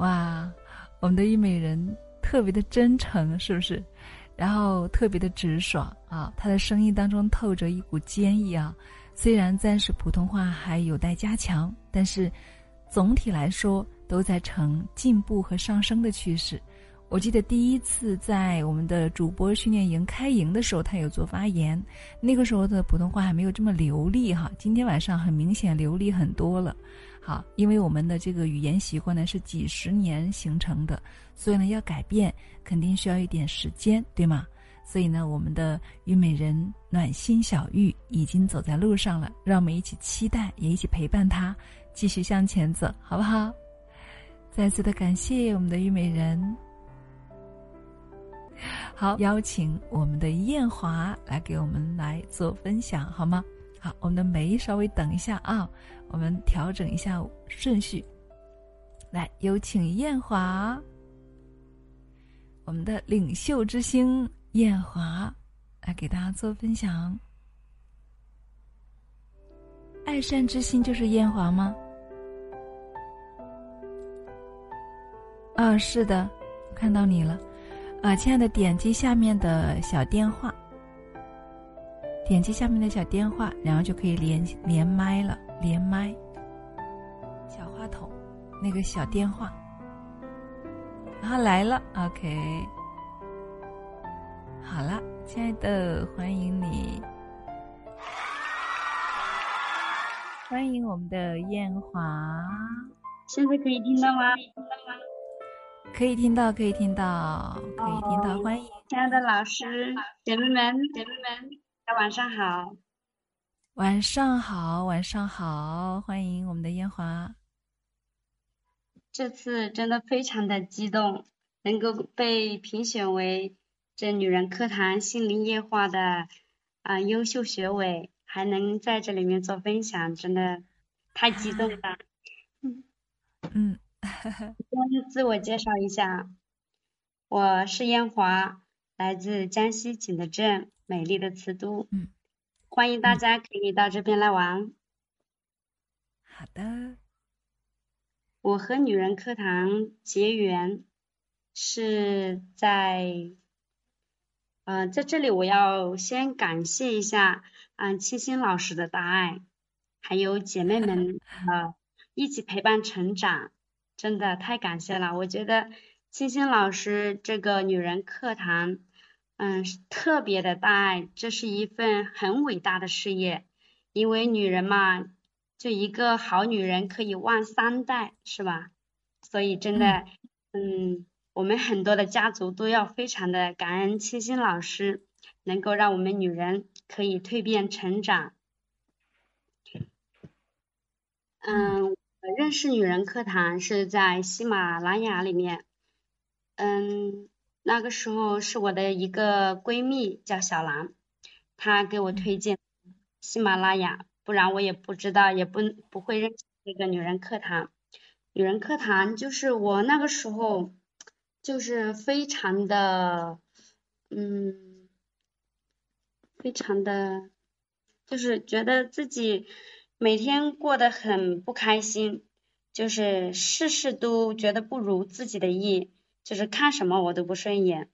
哇，我们的虞美人特别的真诚，是不是？然后特别的直爽啊，她的声音当中透着一股坚毅啊。虽然暂时普通话还有待加强，但是总体来说都在呈进步和上升的趋势。我记得第一次在我们的主播训练营开营的时候，他有做发言，那个时候的普通话还没有这么流利哈。今天晚上很明显流利很多了，好，因为我们的这个语言习惯呢是几十年形成的，所以呢要改变肯定需要一点时间，对吗？所以呢，我们的虞美人暖心小玉已经走在路上了，让我们一起期待，也一起陪伴她继续向前走，好不好？再次的感谢我们的虞美人。好，邀请我们的艳华来给我们来做分享，好吗？好，我们的梅稍微等一下啊，我们调整一下顺序。来，有请艳华，我们的领袖之星艳华来给大家做分享。爱善之心就是艳华吗？啊，是的，看到你了。啊，亲爱的，点击下面的小电话，点击下面的小电话，然后就可以连连麦了，连麦。小话筒，那个小电话，然后来了，OK。好了，亲爱的，欢迎你，欢迎我们的艳华。现在可以听到吗？可以听到，可以听到，可以听到，欢迎亲爱的老师、姐妹们、姐妹们，大家晚上好。晚上好，晚上好，欢迎我们的烟华。这次真的非常的激动，能够被评选为这女人课堂心灵夜话的啊优秀学委，还能在这里面做分享，真的太激动了。嗯嗯。先 自我介绍一下，我是烟华，来自江西景德镇美丽的瓷都，嗯，欢迎大家可以到这边来玩。好的。我和女人课堂结缘是在，呃，在这里我要先感谢一下，嗯，清新老师的大爱，还有姐妹们 呃一起陪伴成长。真的太感谢了，我觉得清新老师这个女人课堂，嗯，特别的大爱，这是一份很伟大的事业，因为女人嘛，就一个好女人可以旺三代，是吧？所以真的，嗯，我们很多的家族都要非常的感恩清新老师，能够让我们女人可以蜕变成长，嗯。认识女人课堂是在喜马拉雅里面，嗯，那个时候是我的一个闺蜜叫小兰，她给我推荐喜马拉雅，不然我也不知道，也不不会认识这个女人课堂。女人课堂就是我那个时候就是非常的，嗯，非常的，就是觉得自己。每天过得很不开心，就是事事都觉得不如自己的意，就是看什么我都不顺眼，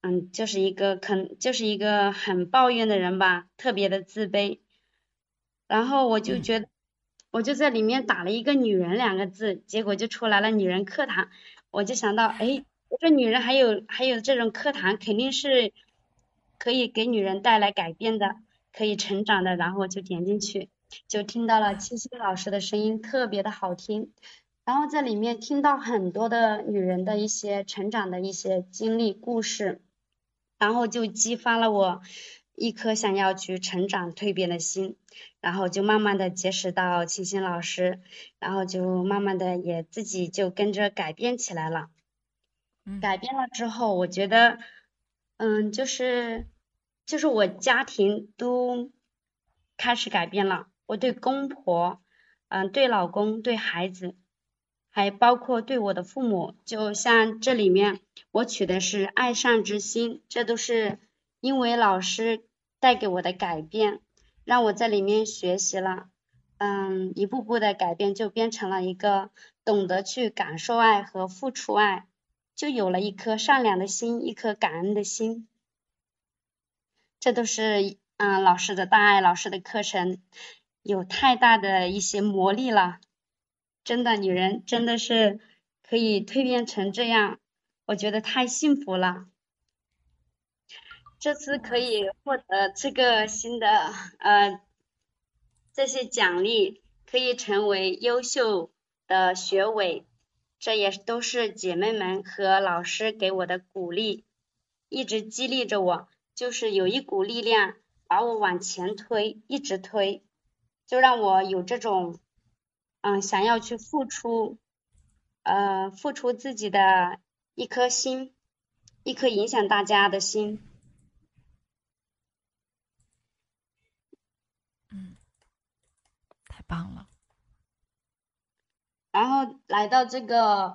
嗯，就是一个肯就是一个很抱怨的人吧，特别的自卑。然后我就觉得，我就在里面打了一个“女人”两个字，结果就出来了“女人课堂”。我就想到，哎，我说女人还有还有这种课堂，肯定是可以给女人带来改变的，可以成长的。然后我就点进去。就听到了七七老师的声音，特别的好听。然后在里面听到很多的女人的一些成长的一些经历故事，然后就激发了我一颗想要去成长蜕变的心。然后就慢慢的结识到清新老师，然后就慢慢的也自己就跟着改变起来了。改变了之后，我觉得，嗯，就是就是我家庭都开始改变了。我对公婆，嗯，对老公，对孩子，还包括对我的父母，就像这里面我取的是爱上之心，这都是因为老师带给我的改变，让我在里面学习了，嗯，一步步的改变，就变成了一个懂得去感受爱和付出爱，就有了一颗善良的心，一颗感恩的心。这都是嗯老师的大爱，老师的课程有太大的一些魔力了。真的，女人真的是可以蜕变成这样，我觉得太幸福了。这次可以获得这个新的呃这些奖励，可以成为优秀的学委，这也都是姐妹们和老师给我的鼓励，一直激励着我，就是有一股力量把我往前推，一直推，就让我有这种。嗯，想要去付出，呃，付出自己的一颗心，一颗影响大家的心。嗯，太棒了。然后来到这个，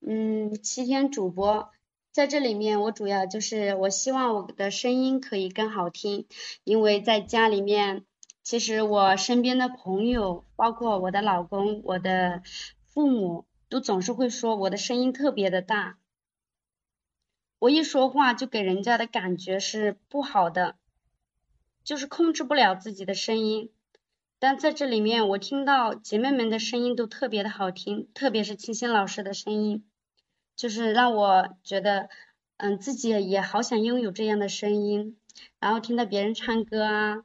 嗯，七天主播，在这里面，我主要就是我希望我的声音可以更好听，因为在家里面。其实我身边的朋友，包括我的老公、我的父母，都总是会说我的声音特别的大。我一说话就给人家的感觉是不好的，就是控制不了自己的声音。但在这里面，我听到姐妹们的声音都特别的好听，特别是清新老师的声音，就是让我觉得，嗯，自己也好想拥有这样的声音。然后听到别人唱歌啊。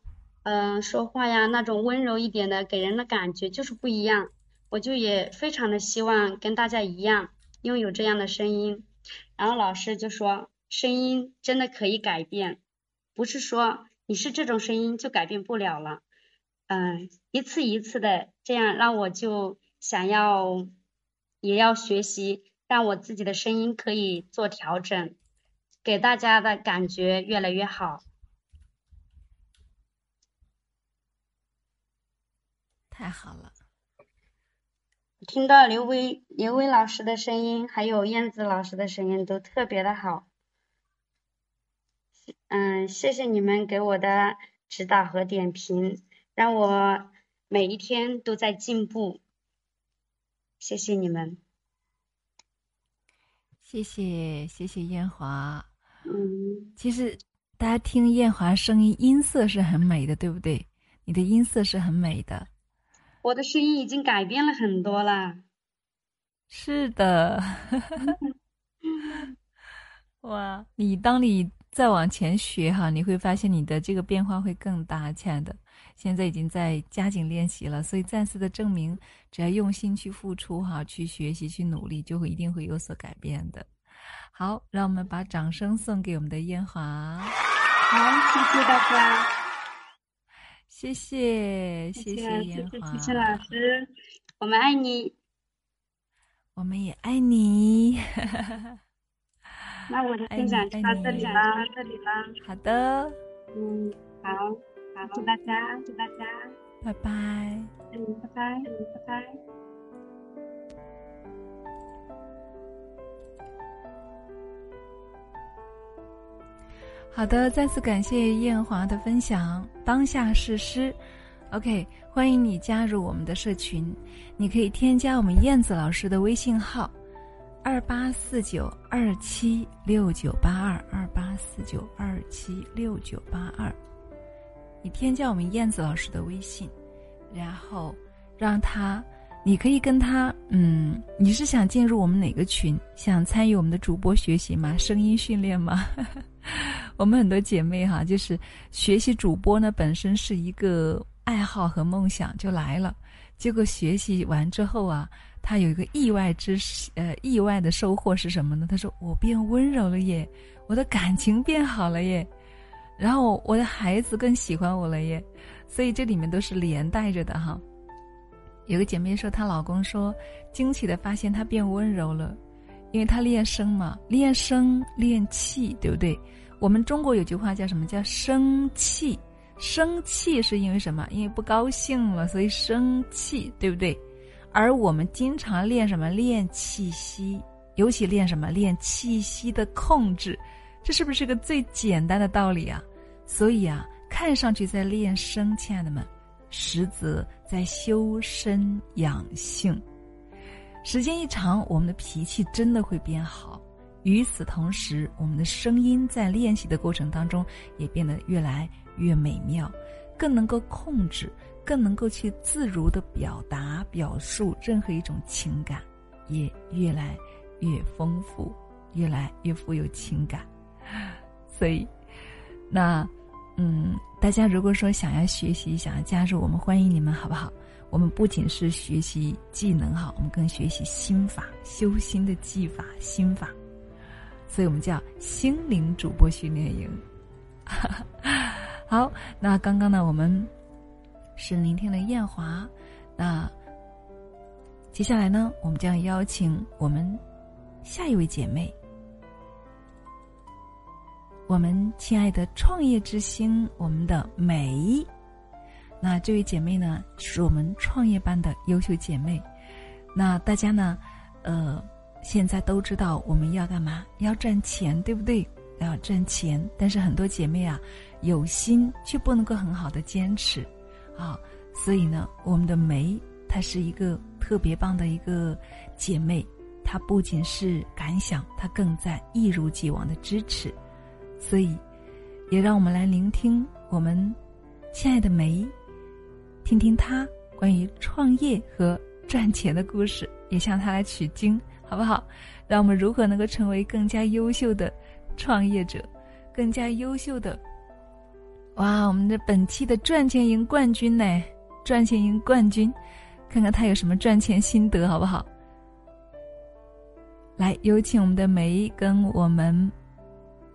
嗯，说话呀，那种温柔一点的，给人的感觉就是不一样。我就也非常的希望跟大家一样，拥有这样的声音。然后老师就说，声音真的可以改变，不是说你是这种声音就改变不了了。嗯，一次一次的这样，让我就想要也要学习，让我自己的声音可以做调整，给大家的感觉越来越好。太好了，听到刘威刘威老师的声音，还有燕子老师的声音都特别的好。嗯，谢谢你们给我的指导和点评，让我每一天都在进步。谢谢你们，谢谢谢谢燕华。嗯，其实大家听燕华声音音色是很美的，对不对？你的音色是很美的。我的声音已经改变了很多啦。是的，哇！你当你再往前学哈，你会发现你的这个变化会更大，亲爱的。现在已经在加紧练习了，所以暂时的证明，只要用心去付出哈，去学习，去努力，就会一定会有所改变的。好，让我们把掌声送给我们的艳华。好，谢谢大家。谢谢，谢谢严华，谢谢老师，我们爱你，我们也爱你。那我的分享就到这里了，到这里啦。好的，嗯，好，好，祝大家，祝大家，拜拜，嗯，拜拜，嗯，拜拜。好的，再次感谢艳华的分享。当下是诗，OK，欢迎你加入我们的社群。你可以添加我们燕子老师的微信号：二八四九二七六九八二二八四九二七六九八二。你添加我们燕子老师的微信，然后让他，你可以跟他，嗯，你是想进入我们哪个群？想参与我们的主播学习吗？声音训练吗？我们很多姐妹哈，就是学习主播呢，本身是一个爱好和梦想就来了。结果学习完之后啊，她有一个意外之呃意外的收获是什么呢？她说我变温柔了耶，我的感情变好了耶，然后我的孩子更喜欢我了耶。所以这里面都是连带着的哈。有个姐妹说，她老公说惊奇的发现她变温柔了。因为他练声嘛，练声练气，对不对？我们中国有句话叫什么？叫生气。生气是因为什么？因为不高兴了，所以生气，对不对？而我们经常练什么？练气息，尤其练什么？练气息的控制。这是不是个最简单的道理啊？所以啊，看上去在练声，亲爱的们，实则在修身养性。时间一长，我们的脾气真的会变好。与此同时，我们的声音在练习的过程当中也变得越来越美妙，更能够控制，更能够去自如的表达、表述任何一种情感，也越来越丰富，越来越富有情感。所以，那，嗯，大家如果说想要学习、想要加入，我们欢迎你们，好不好？我们不仅是学习技能哈，我们更学习心法、修心的技法、心法。所以我们叫心灵主播训练营。好，那刚刚呢，我们是聆听了艳华，那接下来呢，我们将邀请我们下一位姐妹，我们亲爱的创业之星，我们的美。那这位姐妹呢，是我们创业班的优秀姐妹。那大家呢，呃。现在都知道我们要干嘛？要赚钱，对不对？要赚钱，但是很多姐妹啊，有心却不能够很好的坚持，啊，所以呢，我们的梅她是一个特别棒的一个姐妹，她不仅是感想，她更在一如既往的支持，所以，也让我们来聆听我们亲爱的梅，听听她关于创业和赚钱的故事，也向她来取经。好不好？让我们如何能够成为更加优秀的创业者，更加优秀的？哇，我们的本期的赚钱营冠军呢？赚钱营冠军，看看他有什么赚钱心得，好不好？来，有请我们的梅跟我们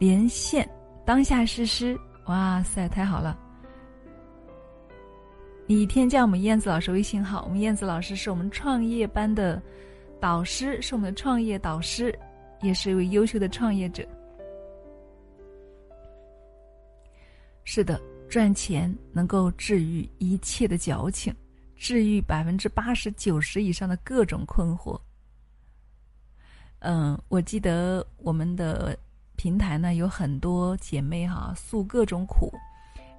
连线。当下诗诗，哇塞，太好了！你添加我们燕子老师微信号，我们燕子老师是我们创业班的。导师是我们的创业导师，也是一位优秀的创业者。是的，赚钱能够治愈一切的矫情，治愈百分之八十九十以上的各种困惑。嗯，我记得我们的平台呢有很多姐妹哈诉各种苦，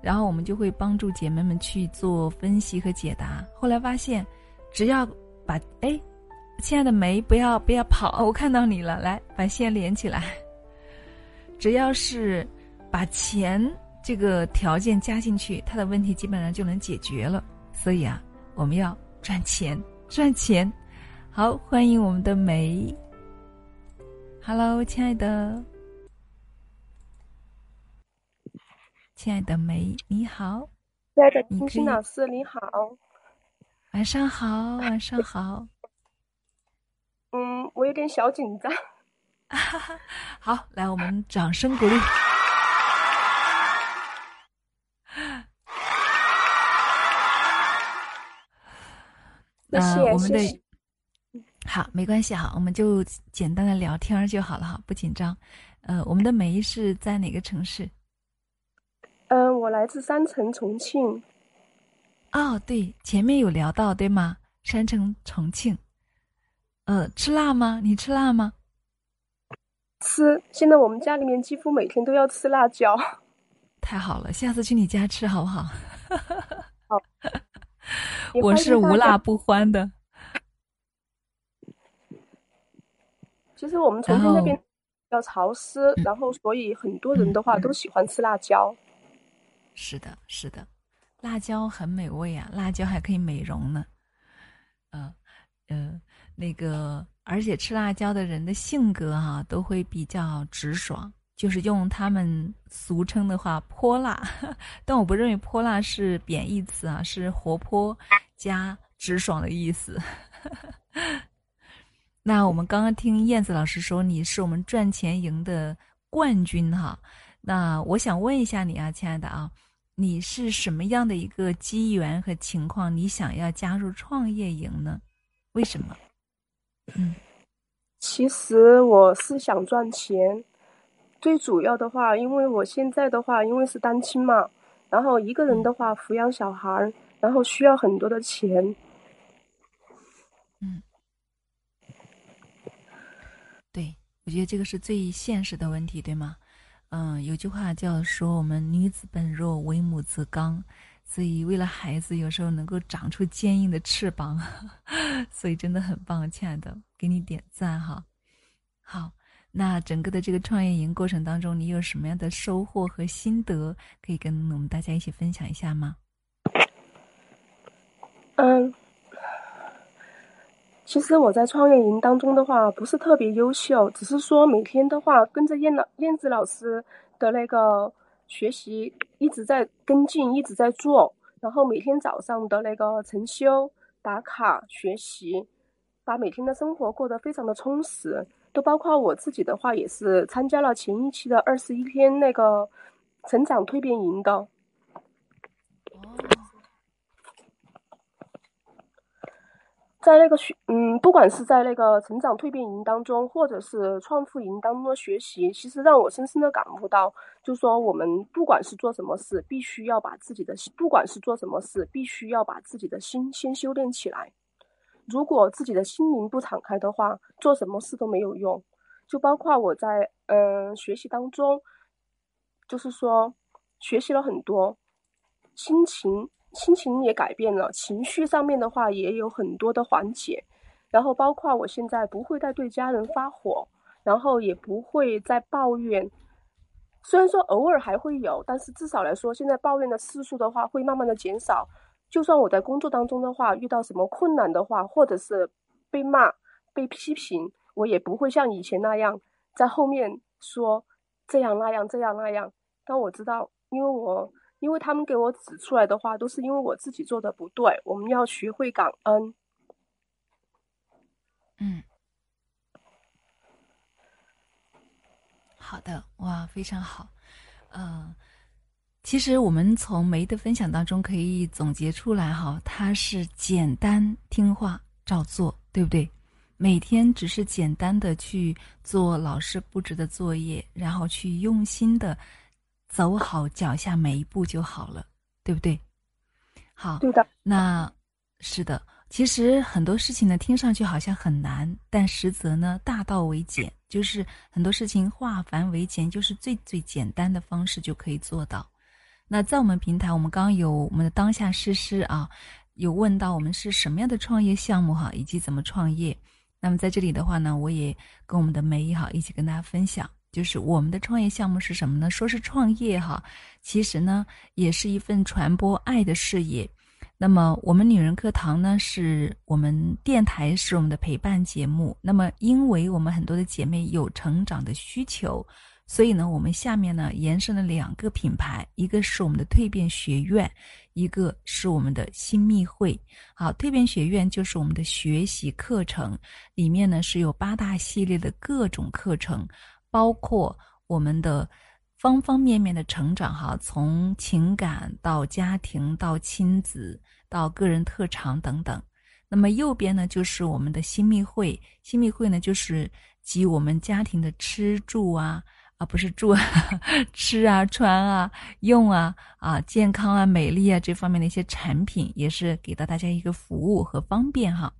然后我们就会帮助姐妹们去做分析和解答。后来发现，只要把哎。亲爱的梅，不要不要跑！我看到你了，来把线连起来。只要是把钱这个条件加进去，他的问题基本上就能解决了。所以啊，我们要赚钱，赚钱。好，欢迎我们的梅。Hello，亲爱的，亲爱的梅，你好。亲爱的金星老师，你好。晚上好，晚上好。嗯，我有点小紧张。好，来，我们掌声鼓励。那我们的好，没关系哈，我们就简单的聊天就好了哈，不紧张。呃，我们的梅是在哪个城市？嗯，我来自山城重庆。哦，对，前面有聊到对吗？山城重庆。呃，吃辣吗？你吃辣吗？吃。现在我们家里面几乎每天都要吃辣椒。太好了，下次去你家吃好不好？好。我是无辣不欢的。其实我们重庆那边比较潮湿，然后所以很多人的话都喜欢吃辣椒。是的，是的，辣椒很美味啊，辣椒还可以美容呢。嗯嗯。那个，而且吃辣椒的人的性格哈，都会比较直爽，就是用他们俗称的话“泼辣”，但我不认为“泼辣”是贬义词啊，是活泼加直爽的意思。那我们刚刚听燕子老师说你是我们赚钱营的冠军哈，那我想问一下你啊，亲爱的啊，你是什么样的一个机缘和情况，你想要加入创业营呢？为什么？嗯，其实我是想赚钱，最主要的话，因为我现在的话，因为是单亲嘛，然后一个人的话抚养小孩，然后需要很多的钱。嗯，对，我觉得这个是最现实的问题，对吗？嗯，有句话叫说我们女子本弱，为母则刚，所以为了孩子，有时候能够长出坚硬的翅膀。所以真的很棒，亲爱的，给你点赞哈。好，那整个的这个创业营过程当中，你有什么样的收获和心得，可以跟我们大家一起分享一下吗？嗯，其实我在创业营当中的话，不是特别优秀，只是说每天的话跟着燕老燕子老师的那个学习，一直在跟进，一直在做。然后每天早上的那个晨修、打卡、学习，把每天的生活过得非常的充实。都包括我自己的话，也是参加了前一期的二十一天那个成长蜕变营的。哦。在那个学，嗯，不管是在那个成长蜕变营当中，或者是创富营当中的学习，其实让我深深的感悟到，就是说我们不管是做什么事，必须要把自己的，不管是做什么事，必须要把自己的心先修炼起来。如果自己的心灵不敞开的话，做什么事都没有用。就包括我在嗯学习当中，就是说学习了很多，心情。心情也改变了，情绪上面的话也有很多的缓解，然后包括我现在不会再对家人发火，然后也不会再抱怨，虽然说偶尔还会有，但是至少来说，现在抱怨的次数的话会慢慢的减少。就算我在工作当中的话遇到什么困难的话，或者是被骂、被批评，我也不会像以前那样在后面说这样那样这样那样。但我知道，因为我。因为他们给我指出来的话，都是因为我自己做的不对。我们要学会感恩。嗯，好的，哇，非常好。嗯，其实我们从梅的分享当中可以总结出来，哈，他是简单听话照做，对不对？每天只是简单的去做老师布置的作业，然后去用心的。走好脚下每一步就好了，对不对？好，对的。那是的，其实很多事情呢，听上去好像很难，但实则呢，大道为简，就是很多事情化繁为简，就是最最简单的方式就可以做到。那在我们平台，我们刚刚有我们的当下诗诗啊，有问到我们是什么样的创业项目哈，以及怎么创业。那么在这里的话呢，我也跟我们的梅姨哈一起跟大家分享。就是我们的创业项目是什么呢？说是创业哈，其实呢也是一份传播爱的事业。那么我们女人课堂呢，是我们电台是我们的陪伴节目。那么因为我们很多的姐妹有成长的需求，所以呢，我们下面呢延伸了两个品牌，一个是我们的蜕变学院，一个是我们的新密会。好，蜕变学院就是我们的学习课程，里面呢是有八大系列的各种课程。包括我们的方方面面的成长，哈，从情感到家庭到亲子到个人特长等等。那么右边呢，就是我们的新密会，新密会呢，就是集我们家庭的吃住啊，啊，不是住，啊 吃啊，穿啊，用啊，啊，健康啊，美丽啊这方面的一些产品，也是给到大家一个服务和方便哈。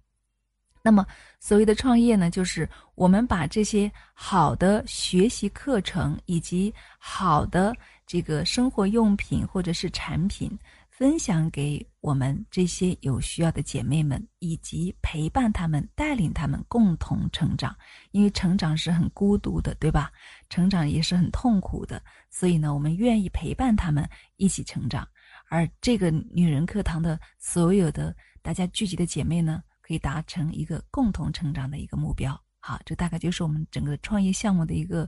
那么，所谓的创业呢，就是我们把这些好的学习课程以及好的这个生活用品或者是产品，分享给我们这些有需要的姐妹们，以及陪伴他们、带领他们共同成长。因为成长是很孤独的，对吧？成长也是很痛苦的，所以呢，我们愿意陪伴他们一起成长。而这个女人课堂的所有的大家聚集的姐妹呢？可以达成一个共同成长的一个目标，好，这大概就是我们整个创业项目的一个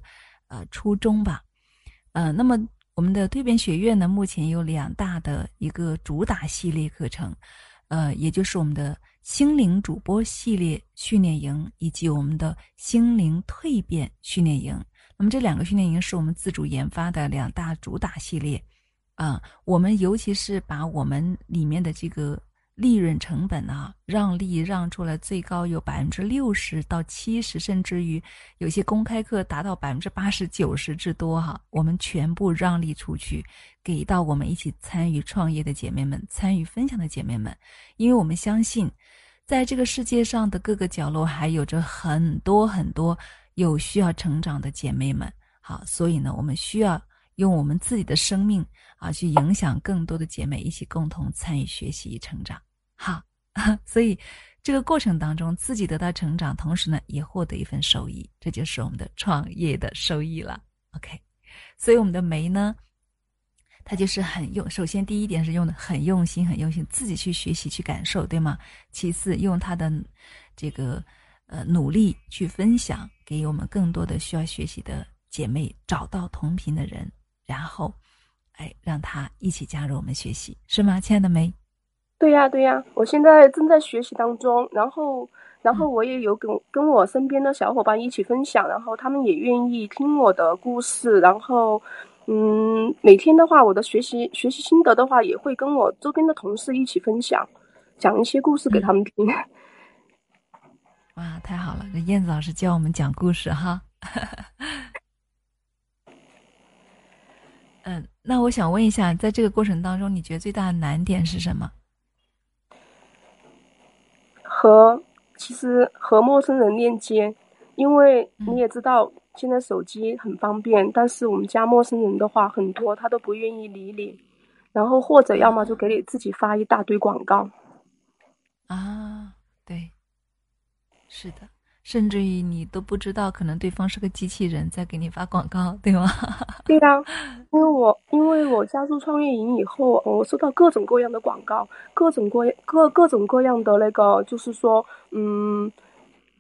呃初衷吧。呃，那么我们的蜕变学院呢，目前有两大的一个主打系列课程，呃，也就是我们的心灵主播系列训练营以及我们的心灵蜕变训练营。那么这两个训练营是我们自主研发的两大主打系列，啊，我们尤其是把我们里面的这个。利润成本啊，让利让出来最高有百分之六十到七十，甚至于有些公开课达到百分之八十九十之多哈。我们全部让利出去，给到我们一起参与创业的姐妹们，参与分享的姐妹们，因为我们相信，在这个世界上的各个角落还有着很多很多有需要成长的姐妹们。好，所以呢，我们需要用我们自己的生命啊，去影响更多的姐妹，一起共同参与学习成长。所以这个过程当中自己得到成长，同时呢也获得一份收益，这就是我们的创业的收益了。OK，所以我们的梅呢，它就是很用。首先第一点是用的很用心，很用心，自己去学习去感受，对吗？其次用他的这个呃努力去分享，给我们更多的需要学习的姐妹找到同频的人，然后。哎，让他一起加入我们学习，是吗，亲爱的梅？对呀，对呀，我现在正在学习当中，然后，然后我也有跟跟我身边的小伙伴一起分享，然后他们也愿意听我的故事，然后，嗯，每天的话，我的学习学习心得的话，也会跟我周边的同事一起分享，讲一些故事给他们听。哇，太好了，这燕子老师教我们讲故事哈。嗯，那我想问一下，在这个过程当中，你觉得最大的难点是什么？和其实和陌生人链接，因为你也知道，现在手机很方便，但是我们加陌生人的话，很多他都不愿意理你，然后或者要么就给你自己发一大堆广告。啊，对，是的。甚至于你都不知道，可能对方是个机器人在给你发广告，对吗？对呀，因为我因为我加入创业营以后，我收到各种各样的广告，各种各各各种各样的那个，就是说，嗯，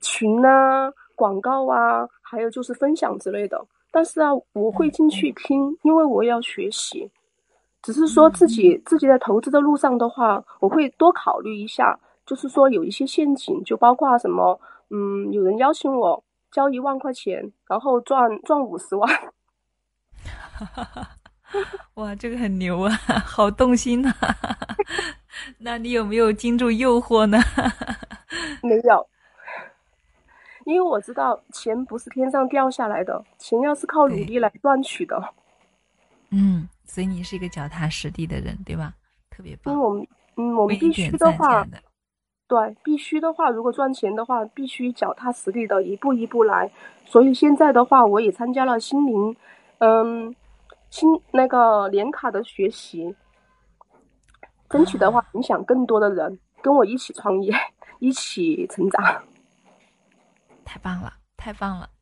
群啊，广告啊，还有就是分享之类的。但是啊，我会进去听，因为我要学习。只是说自己自己在投资的路上的话，我会多考虑一下，就是说有一些陷阱，就包括什么。嗯，有人邀请我交一万块钱，然后赚赚五十万。哇，这个很牛啊，好动心呐！那你有没有经住诱惑呢？没有，因为我知道钱不是天上掉下来的，钱要是靠努力来赚取的。嗯，所以你是一个脚踏实地的人，对吧？特别棒。因为我们，嗯，我们必须的话。对，必须的话，如果赚钱的话，必须脚踏实地的一步一步来。所以现在的话，我也参加了心灵，嗯，新那个年卡的学习，争取的话影响更多的人跟我一起创业，一起成长。太棒了，太棒了！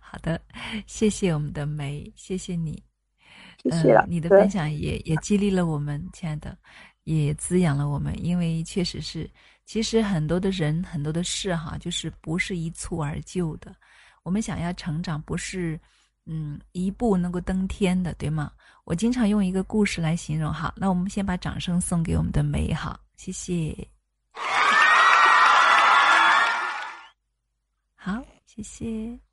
好的，谢谢我们的梅，谢谢你，谢谢了。你的分享也也激励了我们，亲爱的。也滋养了我们，因为确实是，其实很多的人、很多的事，哈，就是不是一蹴而就的。我们想要成长，不是，嗯，一步能够登天的，对吗？我经常用一个故事来形容，哈。那我们先把掌声送给我们的美好，谢谢。好，谢谢。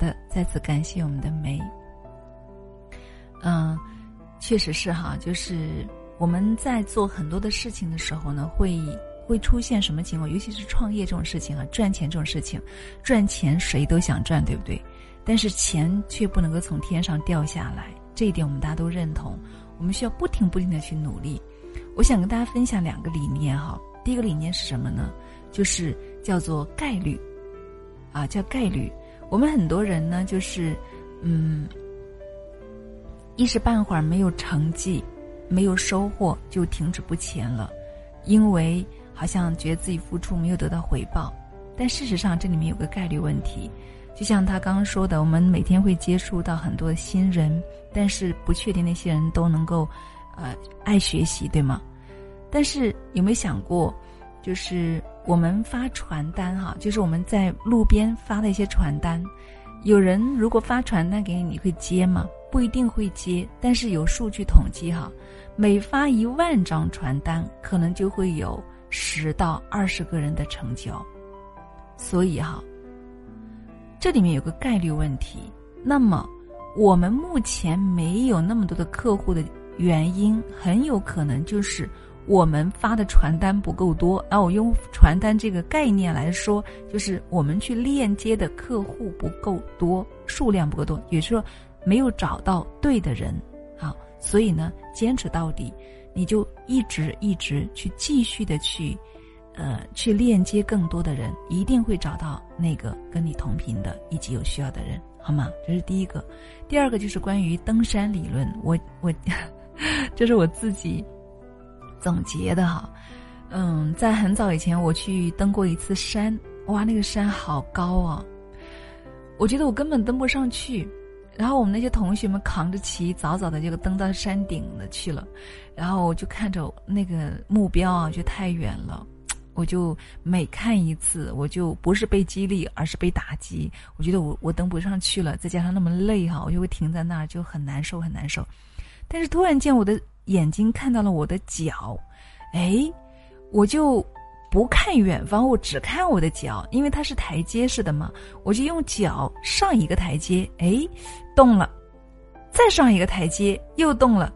的，再次感谢我们的梅。嗯，确实是哈，就是我们在做很多的事情的时候呢，会会出现什么情况？尤其是创业这种事情啊，赚钱这种事情，赚钱谁都想赚，对不对？但是钱却不能够从天上掉下来，这一点我们大家都认同。我们需要不停不停的去努力。我想跟大家分享两个理念哈。第一个理念是什么呢？就是叫做概率，啊，叫概率。我们很多人呢，就是，嗯，一时半会儿没有成绩，没有收获，就停止不前了，因为好像觉得自己付出没有得到回报。但事实上，这里面有个概率问题，就像他刚刚说的，我们每天会接触到很多新人，但是不确定那些人都能够，呃，爱学习，对吗？但是有没有想过，就是？我们发传单哈，就是我们在路边发的一些传单。有人如果发传单给你，你会接吗？不一定会接。但是有数据统计哈，每发一万张传单，可能就会有十到二十个人的成交。所以哈，这里面有个概率问题。那么我们目前没有那么多的客户的原因，很有可能就是。我们发的传单不够多，那我用传单这个概念来说，就是我们去链接的客户不够多，数量不够多，也就是说没有找到对的人，好，所以呢，坚持到底，你就一直一直去继续的去，呃，去链接更多的人，一定会找到那个跟你同频的以及有需要的人，好吗？这是第一个。第二个就是关于登山理论，我我 这是我自己总结的哈。嗯，在很早以前我去登过一次山，哇，那个山好高啊！我觉得我根本登不上去。然后我们那些同学们扛着旗，早早的就登到山顶了去了。然后我就看着那个目标啊，就太远了。我就每看一次，我就不是被激励，而是被打击。我觉得我我登不上去了，再加上那么累哈，我就会停在那儿，就很难受，很难受。但是突然间，我的眼睛看到了我的脚，哎，我就。不看远方，我只看我的脚，因为它是台阶式的嘛，我就用脚上一个台阶，哎，动了，再上一个台阶又动了，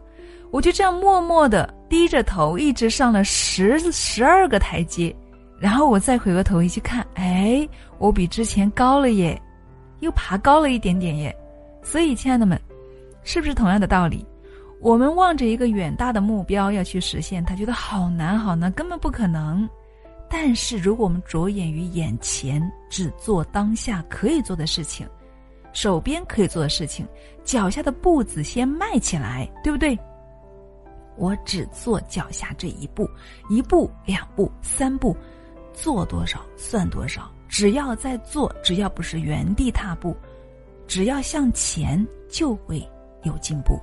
我就这样默默的低着头，一直上了十十二个台阶，然后我再回过头一去看，哎，我比之前高了耶，又爬高了一点点耶，所以亲爱的们，是不是同样的道理？我们望着一个远大的目标要去实现，他觉得好难好难，根本不可能。但是，如果我们着眼于眼前，只做当下可以做的事情，手边可以做的事情，脚下的步子先迈起来，对不对？我只做脚下这一步，一步、两步、三步，做多少算多少。只要在做，只要不是原地踏步，只要向前，就会有进步，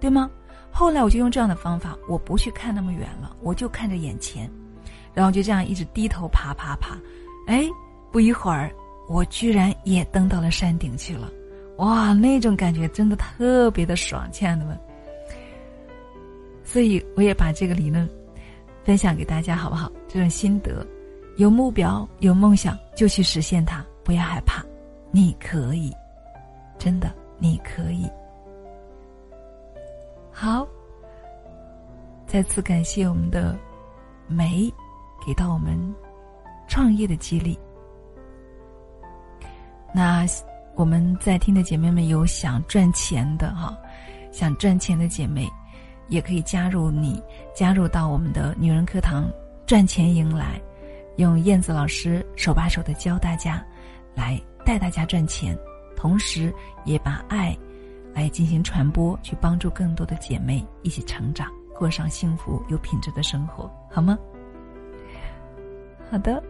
对吗？后来我就用这样的方法，我不去看那么远了，我就看着眼前。然后就这样一直低头爬爬爬，哎，不一会儿，我居然也登到了山顶去了，哇，那种感觉真的特别的爽，亲爱的们。所以我也把这个理论分享给大家，好不好？这种心得，有目标、有梦想就去实现它，不要害怕，你可以，真的你可以。好，再次感谢我们的梅。给到我们创业的激励。那我们在听的姐妹们有想赚钱的哈，想赚钱的姐妹，也可以加入你，加入到我们的女人课堂赚钱营来，用燕子老师手把手的教大家，来带大家赚钱，同时也把爱来进行传播，去帮助更多的姐妹一起成长，过上幸福有品质的生活，好吗？好的。